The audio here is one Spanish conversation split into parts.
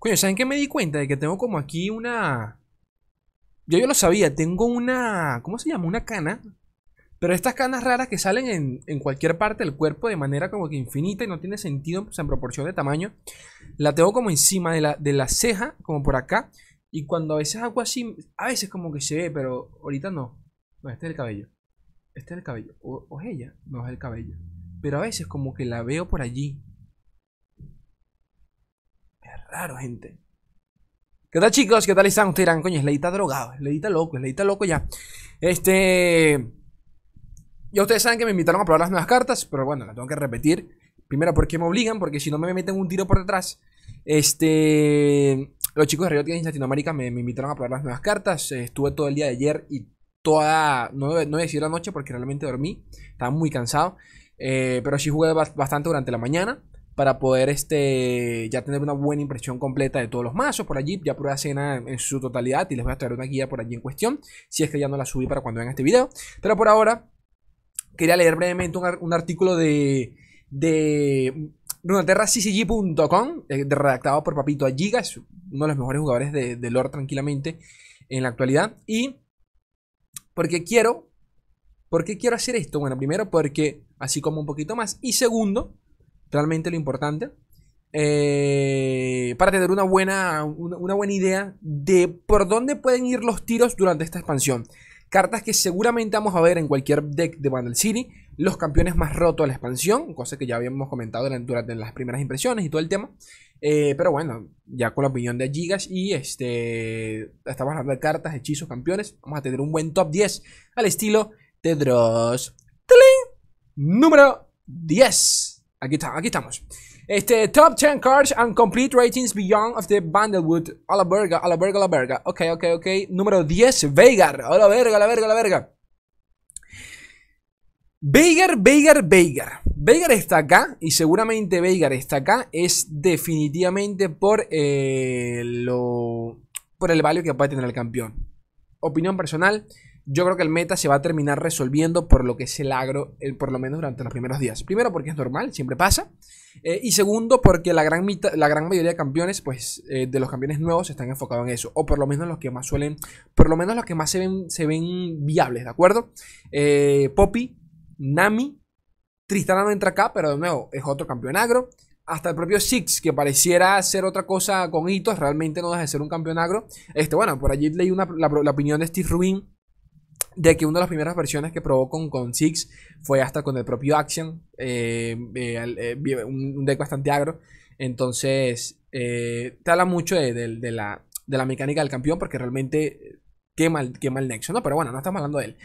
Coño, ¿saben qué me di cuenta? De que tengo como aquí una... Yo yo lo sabía, tengo una... ¿Cómo se llama? Una cana. Pero estas canas raras que salen en, en cualquier parte del cuerpo de manera como que infinita y no tiene sentido pues, en proporción de tamaño. La tengo como encima de la, de la ceja, como por acá. Y cuando a veces hago así, a veces como que se ve, pero ahorita no. No, este es el cabello. Este es el cabello. O, o es ella. No es el cabello. Pero a veces como que la veo por allí. Raro, gente. ¿Qué tal, chicos? ¿Qué tal están? Ustedes dirán, coño, es Leita drogado. Es Leita loco, es Leita loco ya. Este. Ya ustedes saben que me invitaron a probar las nuevas cartas, pero bueno, las tengo que repetir. Primero, porque me obligan, porque si no me meten un tiro por detrás. Este. Los chicos de Riot Games Latinoamérica me, me invitaron a probar las nuevas cartas. Estuve todo el día de ayer y toda. No, no decir la noche porque realmente dormí. Estaba muy cansado. Eh, pero sí jugué bas- bastante durante la mañana para poder este, ya tener una buena impresión completa de todos los mazos por allí. Ya probé a cena en, su totalidad y les voy a traer una guía por allí en cuestión. Si es que ya no la subí para cuando vean este video. Pero por ahora quería leer brevemente un, un artículo de, de runeterraccg.com eh, redactado por Papito Agiga. Es uno de los mejores jugadores de, de lore tranquilamente en la actualidad. Y porque quiero ¿Por qué quiero hacer esto? Bueno, primero porque así como un poquito más. Y segundo, realmente lo importante, eh, para tener una buena, una, buena idea de por dónde pueden ir los tiros durante esta expansión. Cartas que seguramente vamos a ver en cualquier deck de Vandal City. Los campeones más rotos de la expansión. Cosa que ya habíamos comentado durante, durante las primeras impresiones y todo el tema. Eh, pero bueno, ya con la opinión de Gigas y este. Estamos hablando de cartas, hechizos, campeones. Vamos a tener un buen top 10 al estilo de Dross. ¡Tling! Número 10. Aquí, estamos. Este, top 10 cards and complete ratings beyond of the Bandlewood. A la verga, a la verga, a la verga. Ok, ok, ok. Número 10, Veigar. A la verga, a la verga, a la verga. Veigar, Veigar, Veigar. Veigar está acá y seguramente Veigar está acá es definitivamente por eh, por el value que puede tener el campeón. Opinión personal, yo creo que el meta se va a terminar resolviendo por lo que es el agro, el- por lo menos durante los primeros días. Primero porque es normal, siempre pasa. Eh, y segundo porque la gran, la gran mayoría de campeones, pues eh, de los campeones nuevos están enfocados en eso. O por lo menos los que más suelen, por lo menos los que más se ven, se ven viables, ¿de acuerdo? Eh, Poppy, Nami, Tristana no entra acá, pero de nuevo es otro campeón agro. Hasta el propio Six, que pareciera ser otra cosa con hitos, realmente no deja de ser un campeón agro. Este, bueno, por allí leí una- la, la opinión de Steve Rubin de que una de las primeras versiones que probó con, con Six fue hasta con el propio Action, eh, eh, eh, un, deck bastante agro. Entonces, te habla mucho de, de- la, de la mecánica del campeón porque realmente quema el, quema el nexo, ¿no? Pero bueno, no estamos hablando de él.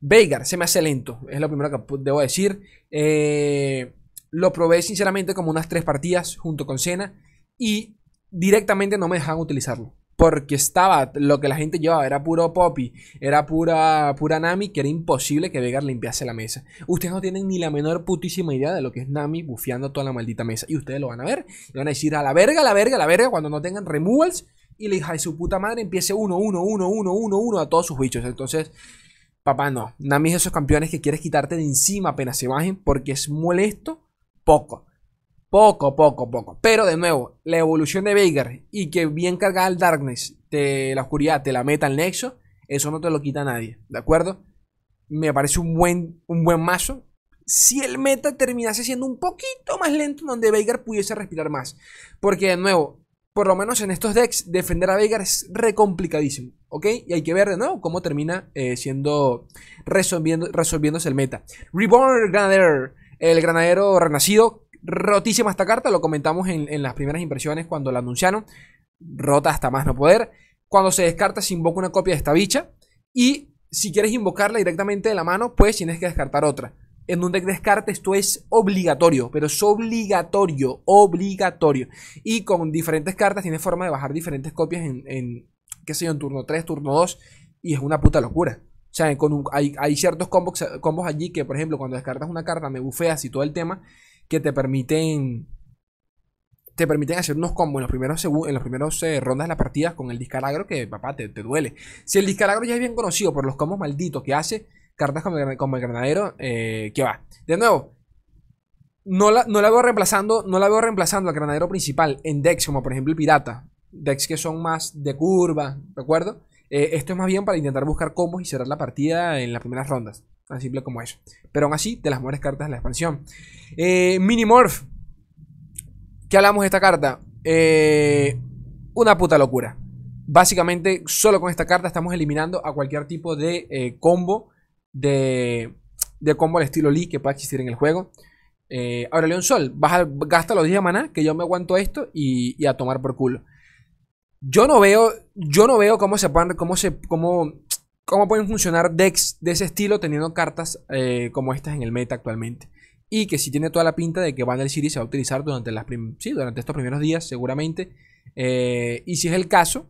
Veigar se me hace lento, es lo primero que debo decir. Lo probé sinceramente como unas tres partidas junto con Senna y directamente no me dejaban utilizarlo. Porque estaba, lo que la gente llevaba era puro Poppy, era pura, pura Nami, que era imposible que Veigar limpiase la mesa. Ustedes no tienen ni la menor putísima idea de lo que es Nami bufeando toda la maldita mesa. Y ustedes lo van a ver. Y van a decir a la verga, a la verga, a la verga, cuando no tengan removals. Y la hija de su puta madre empiece 1, 1, 1, 1, 1, 1 a todos sus bichos. Entonces, papá, no. Nami es esos campeones que quieres quitarte de encima apenas se bajen porque es molesto poco. Poco, poco, poco. Pero de nuevo, la evolución de Veigar y que bien cargada el Darkness de la oscuridad te la meta al Nexo, eso no te lo quita nadie, ¿de acuerdo? Me parece un buen, un buen mazo. Si el meta terminase siendo un poquito más lento, donde Veigar pudiese respirar más. Porque de nuevo, por lo menos en estos decks, defender a Veigar es re complicadísimo, ¿ok? Y hay que ver de nuevo cómo termina eh, siendo, resolviendo, resolviéndose el meta. Reborn Granadero, el granadero renacido, rotísima esta carta, lo comentamos en, en las primeras impresiones cuando la anunciaron. Rota hasta más no poder. Cuando se descarta, se invoca una copia de esta bicha. Y si quieres invocarla directamente de la mano, pues tienes que descartar otra. En un deck de descarte esto es obligatorio, pero es obligatorio, obligatorio. Y con diferentes cartas tienes forma de bajar diferentes copias en, en qué sé yo, turno 3, turno 2. Y es una puta locura. O sea, con hay, hay ciertos combos, combos allí que, por ejemplo, cuando descartas una carta, me bufeas y todo el tema, que te permiten te permiten hacer unos combos en los primeros, en los primeros eh, rondas de la partida con el discalagro que, papá, te, te duele. Si el discalagro ya es bien conocido por los combos malditos que hace, cartas como el, como el granadero, eh, que va. De nuevo, no la, no la veo reemplazando, no la veo reemplazando al granadero principal en decks, como por ejemplo el pirata. decks que son más de curva, ¿de acuerdo? Eh, esto es más bien para intentar buscar combos y cerrar la partida en las primeras rondas. Tan simple como eso. Pero aún así, de las mejores cartas de la expansión. Eh, Minimorph. ¿Qué hablamos de esta carta? Eh, una puta locura. Básicamente, solo con esta carta estamos eliminando a cualquier tipo de eh, combo de, de combo al estilo Lee que pueda existir en el juego. Eh, ahora, León Sol, baja, gasta los 10 de maná, que yo me aguanto esto y, a tomar por culo. Yo no veo, yo no veo cómo se cómo se, cómo, cómo pueden funcionar decks de ese estilo teniendo cartas eh, como estas en el meta actualmente. Y que si tiene toda la pinta de que Vandal City se va a utilizar durante, las sí, durante estos primeros días, seguramente. Eh, y si es el caso,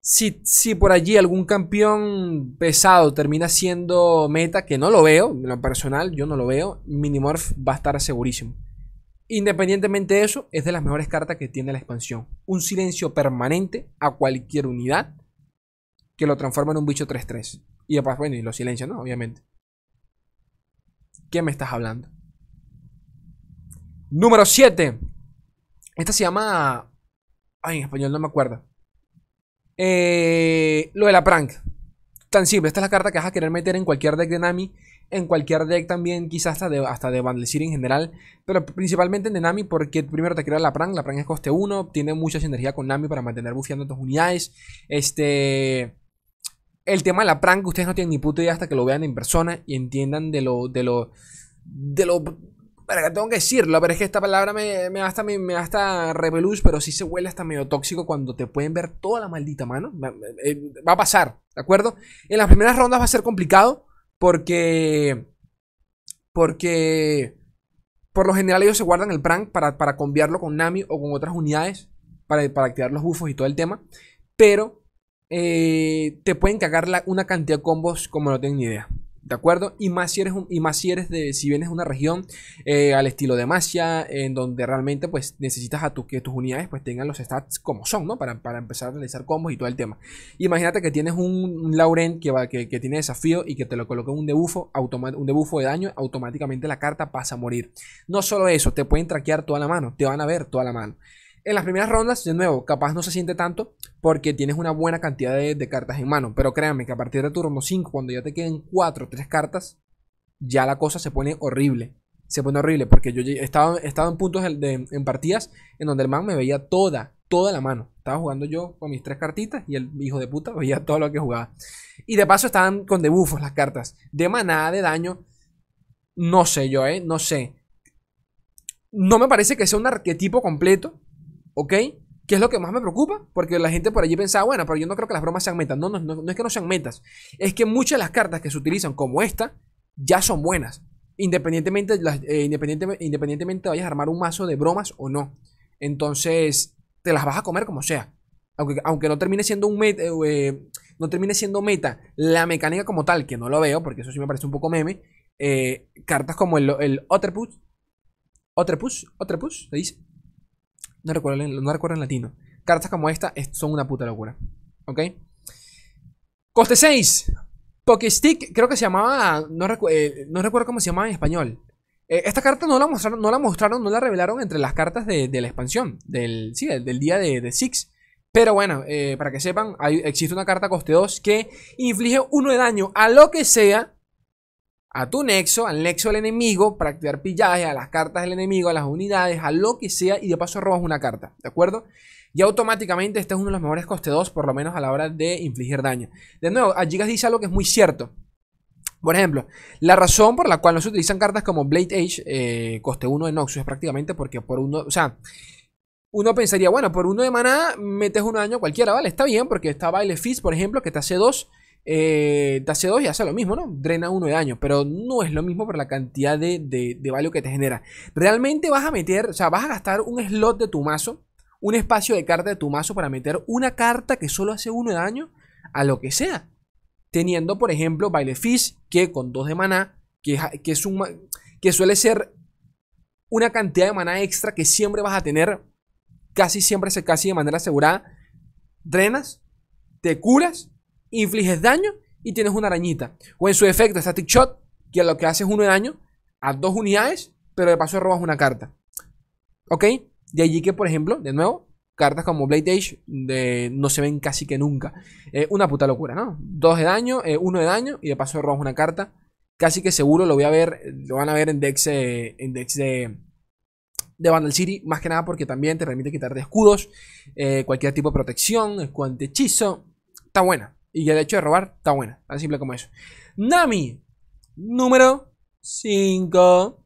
si, por allí algún campeón pesado termina siendo meta, que no lo veo, en lo personal, yo no lo veo, Minimorph va a estar segurísimo. Independientemente de eso, es de las mejores cartas que tiene la expansión. Un silencio permanente a cualquier unidad que lo transforma en un bicho 3-3. Y después, bueno, y lo silencia, ¿no? Obviamente. ¿Qué me estás hablando? Número 7. Esta se llama... Ay, en español no me acuerdo. Eh, lo de la prank. Tan simple, esta es la carta que vas a querer meter en cualquier deck de Nami. En cualquier deck también, quizás hasta de, hasta de en general. Pero principalmente en Nami porque primero te crea la prank. La prank es coste 1. Tiene mucha sinergia con Nami para mantener bufeando tus unidades. Este... El tema de la prank, ustedes no tienen ni puta idea hasta que lo vean en persona y entiendan de lo, de lo, de lo pero tengo que decirlo, pero es que esta palabra me, me hasta, me, me hasta pero sí se huele hasta medio tóxico cuando te pueden ver toda la maldita mano. Eh, va a pasar, ¿de acuerdo? En las primeras rondas va a ser complicado porque... Porque... Por lo general ellos se guardan el prank para, para cambiarlo con Nami o con otras unidades para, para activar los bufos y todo el tema. Pero eh, te pueden cagar una cantidad de combos como no tienen ni idea. ¿De acuerdo? Y más si eres, y más si eres de, si vienes de una región eh, al estilo de Masia, en donde realmente pues necesitas a tu, que tus unidades pues tengan los stats como son, ¿no? Para, empezar a realizar combos y todo el tema. Imagínate que tienes un, Lauren que, va, que, tiene desafío y que te lo coloca un debufo, un debufo de daño, automáticamente la carta pasa a morir. No solo eso, te pueden traquear toda la mano, te van a ver toda la mano. En las primeras rondas, de nuevo, capaz no se siente tanto porque tienes una buena cantidad de, cartas en mano. Pero créanme que a partir de turno 5, cuando ya te queden 4 o 3 cartas, ya la cosa se pone horrible. Se pone horrible porque yo he estado, en puntos de, en partidas en donde el man me veía toda, toda la mano. Estaba jugando yo con mis tres cartitas y el hijo de puta veía todo lo que jugaba. Y de paso estaban con debufos las cartas. De manada, de daño. No sé yo, ¿eh? No sé. No me parece que sea un arquetipo completo. ¿Ok? ¿Qué es lo que más me preocupa? Porque la gente por allí pensaba, bueno, pero yo no creo que las bromas sean metas. No, no, no, es que no sean metas. Es que muchas de las cartas que se utilizan como esta ya son buenas. Independientemente, eh, independientemente, vayas a armar un mazo de bromas o no. Entonces, te las vas a comer como sea. Aunque, aunque no termine siendo un meta, eh, eh, no termine siendo meta la mecánica como tal, que no lo veo, porque eso sí me parece un poco meme. cartas como el, el Otterpush. Otterpush, Otterpush, se dice no recuerdo, no recuerdo en latino. Cartas como esta son una puta locura. ¿Ok? Coste 6. Pokestick, creo que se llamaba. No, eh, no recuerdo cómo se llamaba en español. Eh, esta carta no la mostraron, no la mostraron, no la revelaron entre las cartas de, la expansión. Del, sí, del, día de, de, Six. Pero bueno, eh, para que sepan, existe una carta coste 2 que inflige 1 de daño a lo que sea a tu nexo, al nexo del enemigo, para activar pillaje a las cartas del enemigo, a las unidades, a lo que sea, y de paso robas una carta, ¿de acuerdo? Y automáticamente este es uno de los mejores coste 2, por lo menos a la hora de infligir daño. De nuevo, a Gigas dice algo que es muy cierto. Por ejemplo, la razón por la cual no se utilizan cartas como Blade Age, eh, coste 1 de Noxus, es prácticamente porque por uno, o sea, uno pensaría, bueno, por uno de maná metes un daño cualquiera, ¿vale? Está bien, porque está Baile Fist, por ejemplo, que te hace 2 eh, te hace 2 y hace lo mismo, ¿no? Drena 1 de daño, pero no es lo mismo por la cantidad de, de, value que te genera. Realmente vas a meter, o sea, vas a gastar un slot de tu mazo, un espacio de carta de tu mazo para meter una carta que solo hace 1 de daño a lo que sea. Teniendo, por ejemplo, Baile Fish, que con 2 de maná, que, que, es un, que suele ser una cantidad de maná extra que siempre vas a tener, casi siempre, casi de manera asegurada. Drenas, te curas infliges daño y tienes una arañita. O en su efecto, Static Shot, que lo que hace es uno de daño a dos unidades, pero de paso robas una carta. ¿Ok? De allí que, por ejemplo, de nuevo, cartas como Blade Age no se ven casi que nunca. una puta locura, ¿no? Dos de daño, uno de daño y de paso robas una carta. Casi que seguro lo voy a ver, lo van a ver en decks, en decks de, de Vandal City, más que nada porque también te permite quitar de escudos, cualquier tipo de protección, escudo hechizo. Está buena. Y el hecho de robar está buena, tan simple como eso. Nami, número 5.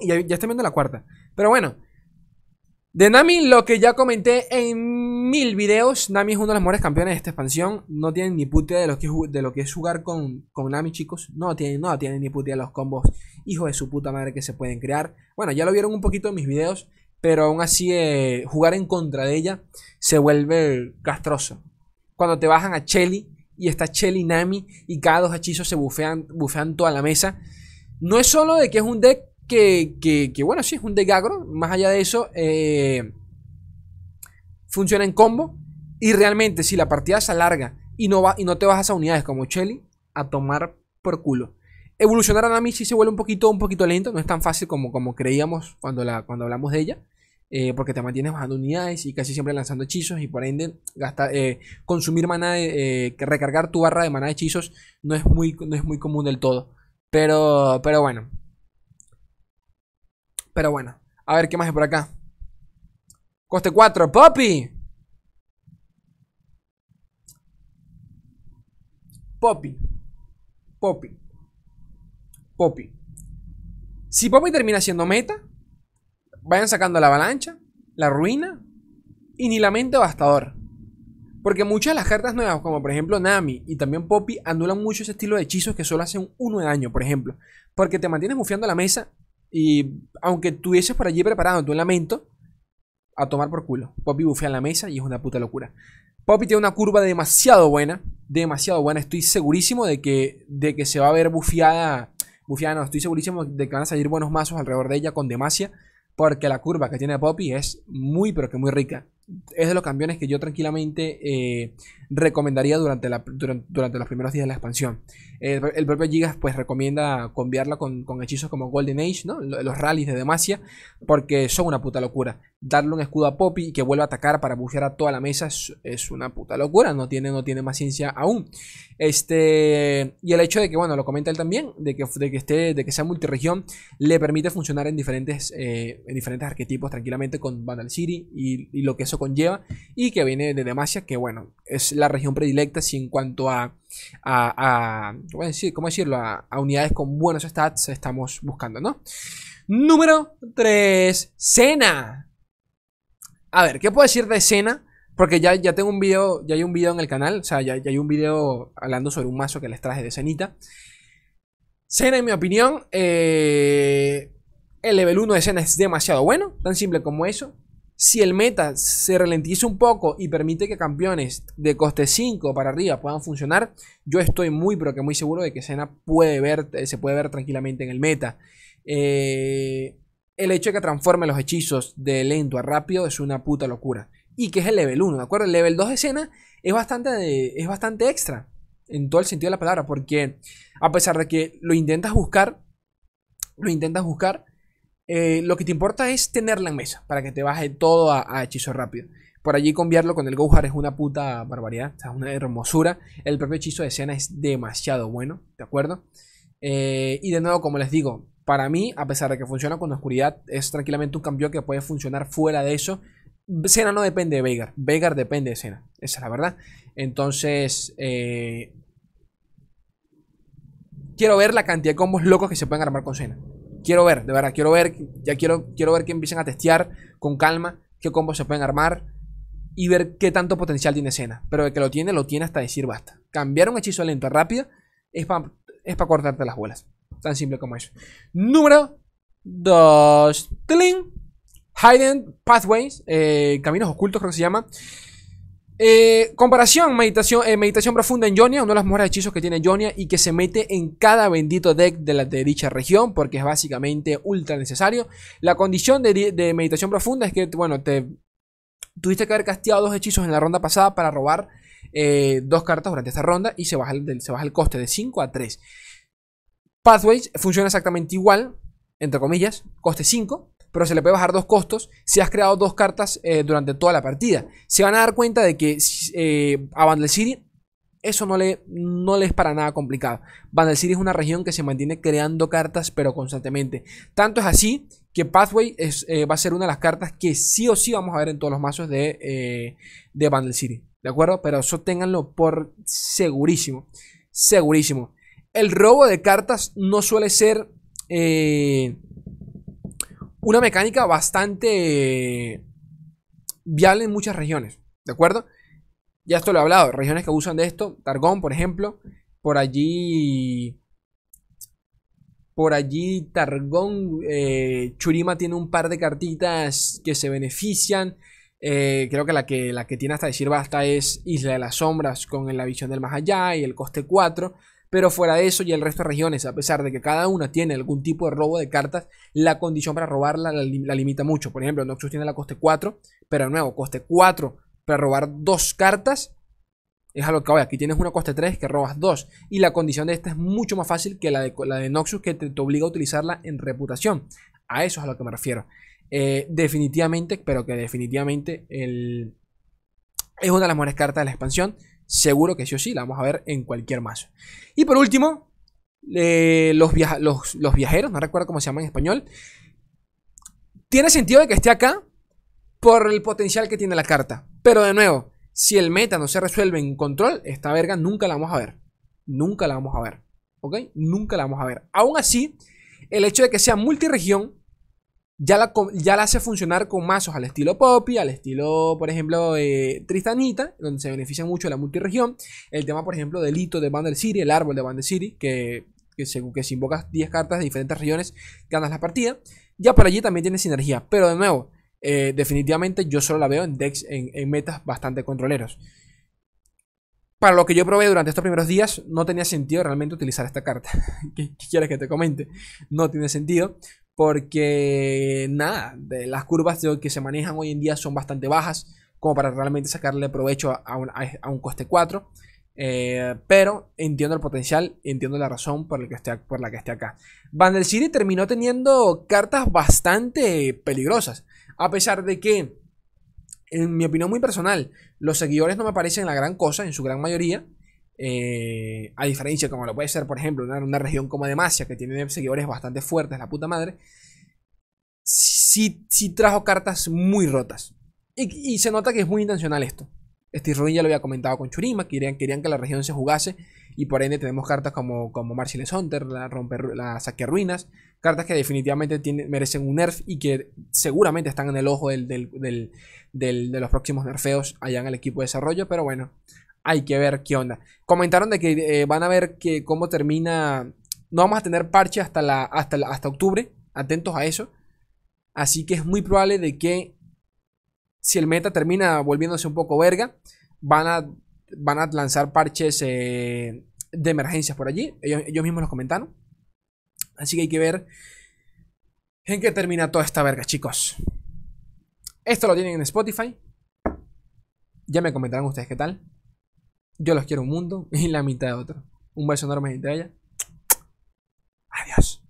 Y ya, ya estoy viendo la cuarta. Pero bueno, de Nami, lo que ya comenté en mil videos, Nami es uno de los mejores campeones de esta expansión. No tienen ni puta de lo que es, de lo que es jugar con, con Nami, chicos. No tienen, no tienen ni puta de los combos hijos de su puta madre que se pueden crear. Bueno, ya lo vieron un poquito en mis videos, pero aún así eh, jugar en contra de ella se vuelve castroso. Cuando te bajan a Chelly y está Chelly Nami y cada dos hechizos se bufean, bufean toda la mesa. No es solo de que es un deck que, bueno, sí, es un deck agro. Más allá de eso, eh, funciona en combo. Y realmente, si la partida se alarga y no, va, y no te bajas a unidades como Chelly, a tomar por culo. Evolucionar a Nami sí se vuelve un poquito, un poquito lento. No es tan fácil como, como creíamos cuando, la, cuando hablamos de ella. Eh, porque te mantienes bajando unidades y casi siempre lanzando hechizos y por ende eh, consumir mana, recargar tu barra de mana de hechizos no es muy, no es muy común del todo. Pero, pero bueno, pero bueno, a ver qué más hay por acá. Coste 4, Poppy. Poppy. Poppy. Poppy. Si Poppy termina siendo meta, vayan sacando la avalancha, la ruina y ni la mente devastador. Porque muchas de las cartas nuevas, como por ejemplo Nami y también Poppy, anulan mucho ese estilo de hechizos que solo hacen uno de daño, por ejemplo. Porque te mantienes bufiando la mesa y aunque tuvieses por allí preparado tu lamento, a tomar por culo. Poppy bufea en la mesa y es una puta locura. Poppy tiene una curva demasiado buena. Demasiado buena. Estoy segurísimo de que, de que se va a ver bufiada. Bufiada no, estoy segurísimo de que van a salir buenos mazos alrededor de ella con demasia. Porque la curva que tiene Poppy es muy, pero que muy rica es de los campeones que yo tranquilamente eh, recomendaría durante, la, durante, los primeros días de la expansión. El propio Gigas pues recomienda cambiarla con, hechizos como Golden Age, ¿no? los rallies de Demacia, porque son una puta locura. Darle un escudo a Poppy y que vuelva a atacar para bufear a toda la mesa es, una puta locura, no tiene, no tiene más ciencia aún. Este, y el hecho de que, bueno, lo comenta él también, de que, de que, esté, de que sea multiregión, le permite funcionar en diferentes, eh, en diferentes arquetipos tranquilamente con Vandal City y, y lo que eso conlleva y que viene de Demacia, que bueno, es la región predilecta si en cuanto a, a, ¿cómo, decir, ¿cómo decirlo? A, unidades con buenos stats estamos buscando, ¿no? Número 3, Cena. A ver, ¿qué puedo decir de Cena? Porque ya, ya tengo un video, ya hay un video en el canal, o sea, ya, hay un video hablando sobre un mazo que les traje de Cenita. Cena, en mi opinión, eh, el level 1 de Cena es demasiado bueno, tan simple como eso. Si el meta se ralentiza un poco y permite que campeones de coste 5 para arriba puedan funcionar, yo estoy muy pero que muy seguro de que Sena puede ver, eh, se puede ver tranquilamente en el meta. Eh, el hecho de que transforme los hechizos de lento a rápido es una puta locura. Y que es el level 1, ¿de acuerdo? El level 2 de Sena es bastante, es bastante extra. En todo el sentido de la palabra. Porque a pesar de que lo intentas buscar, lo intentas buscar, eh, lo que te importa es tenerla en mesa para que te baje todo a, hechizo rápido. Por allí cambiarlo con el Gohar es una puta barbaridad, es una hermosura. El propio hechizo de escena es demasiado bueno, ¿de acuerdo? Eh, y de nuevo, como les digo, para mí, a pesar de que funciona con oscuridad, es tranquilamente un campeón que puede funcionar fuera de eso. Sena no depende de Veigar, Veigar depende de Sena, esa es la verdad. Entonces, eh, quiero ver la cantidad de combos locos que se pueden armar con Sena. Quiero ver, de verdad, quiero ver, ya quiero, quiero ver que empiecen a testear con calma qué combos se pueden armar y ver qué tanto potencial tiene escena. Pero de que lo tiene, lo tiene hasta decir basta. Cambiar un hechizo lento a rápido es para es cortarte las bolas. Tan simple como eso. Número 2. Hidden Pathways. Eh, caminos ocultos creo que se llama. Eh, comparación, meditación, eh, meditación profunda en Jonia, uno de los mejores hechizos que tiene Jonia y que se mete en cada bendito deck de, dicha región porque es básicamente ultra necesario. La condición de, meditación profunda es que, bueno, te tuviste que haber casteado dos hechizos en la ronda pasada para robar eh, dos cartas durante esta ronda y se baja, se baja el coste de 5 a 3. Pathways funciona exactamente igual, entre comillas, coste 5, pero se le puede bajar dos costos si has creado dos cartas eh, durante toda la partida. Se van a dar cuenta de que eh, a Vandal City eso no le, no es para nada complicado. Vandal City es una región que se mantiene creando cartas, pero constantemente. Tanto es así que Pathway eh, va a ser una de las cartas que sí o sí vamos a ver en todos los mazos de, eh, de City. ¿De acuerdo? Pero eso ténganlo por segurísimo. Segurísimo. El robo de cartas no suele ser eh, una mecánica bastante viable en muchas regiones. ¿De acuerdo? Ya esto lo he hablado, regiones que usan de esto, Targón, por ejemplo, por allí, por allí Targón, eh, Churima tiene un par de cartitas que se benefician. Eh, creo que la, que la que tiene hasta decir basta es Isla de las Sombras con la visión del más allá y el coste 4. Pero fuera de eso y el resto de regiones, a pesar de que cada una tiene algún tipo de robo de cartas, la condición para robarla la, limita mucho. Por ejemplo, Noxus tiene la coste 4, pero de nuevo, coste 4 para robar dos cartas es a lo que voy. Aquí tienes una coste 3 que robas 2. Y la condición de esta es mucho más fácil que la de, la de Noxus que te, obliga a utilizarla en reputación. A eso es a lo que me refiero. Eh, definitivamente, pero que definitivamente el, es una de las mejores cartas de la expansión. Seguro que sí o sí, la vamos a ver en cualquier mazo. Y por último, eh, los, viajeros, no recuerdo cómo se llama en español. Tiene sentido de que esté acá por el potencial que tiene la carta. Pero de nuevo, si el meta no se resuelve en control, esta verga nunca la vamos a ver. Nunca la vamos a ver. ¿Ok? Nunca la vamos a ver. Aún así, el hecho de que sea multiregión ya la, hace funcionar con mazos al estilo Poppy, al estilo, por ejemplo, Tristanita, donde se beneficia mucho de la multiregión. El tema, por ejemplo, del hito de Bundle City, el árbol de Bundle City, que, que, según que si invocas 10 cartas de diferentes regiones, ganas la partida. Ya por allí también tiene sinergia. Pero de nuevo, eh, definitivamente yo solo la veo en decks, en, metas bastante controleros. Para lo que yo probé durante estos primeros días, no tenía sentido realmente utilizar esta carta. ¿Qué, quieres que te comente? No tiene sentido. Porque, nada, de las curvas que se manejan hoy en día son bastante bajas. Como para realmente sacarle provecho a un, coste 4. Eh, pero entiendo el potencial, entiendo la razón por la que esté, por la que esté acá. City terminó teniendo cartas bastante peligrosas. A pesar de que, en mi opinión muy personal, los seguidores no me parecen la gran cosa en su gran mayoría. Eh, a diferencia como lo puede ser, por ejemplo, una, región como Demacia, que tiene seguidores bastante fuertes, la puta madre. Sí, sí trajo cartas muy rotas. Y, se nota que es muy intencional esto. Steve Ruin ya lo había comentado con Churima, querían, querían que la región se jugase y por ende tenemos cartas como, como Marcellus Hunter, la, romper, la Ruinas, cartas que definitivamente merecen un nerf y que seguramente están en el ojo del, de los próximos nerfeos allá en el equipo de desarrollo, pero bueno, hay que ver qué onda. Comentaron de que eh, van a ver que cómo termina, no vamos a tener parche hasta, la, hasta, hasta octubre, atentos a eso, así que es muy probable de que si el meta termina volviéndose un poco verga, van a, van a lanzar parches eh, de emergencias por allí. Ellos, mismos los comentaron. Así que hay que ver en qué termina toda esta verga, chicos. Esto lo tienen en Spotify. Ya me comentarán ustedes qué tal. Yo los quiero un mundo y la mitad de otro. Un beso enorme, gente. Adiós.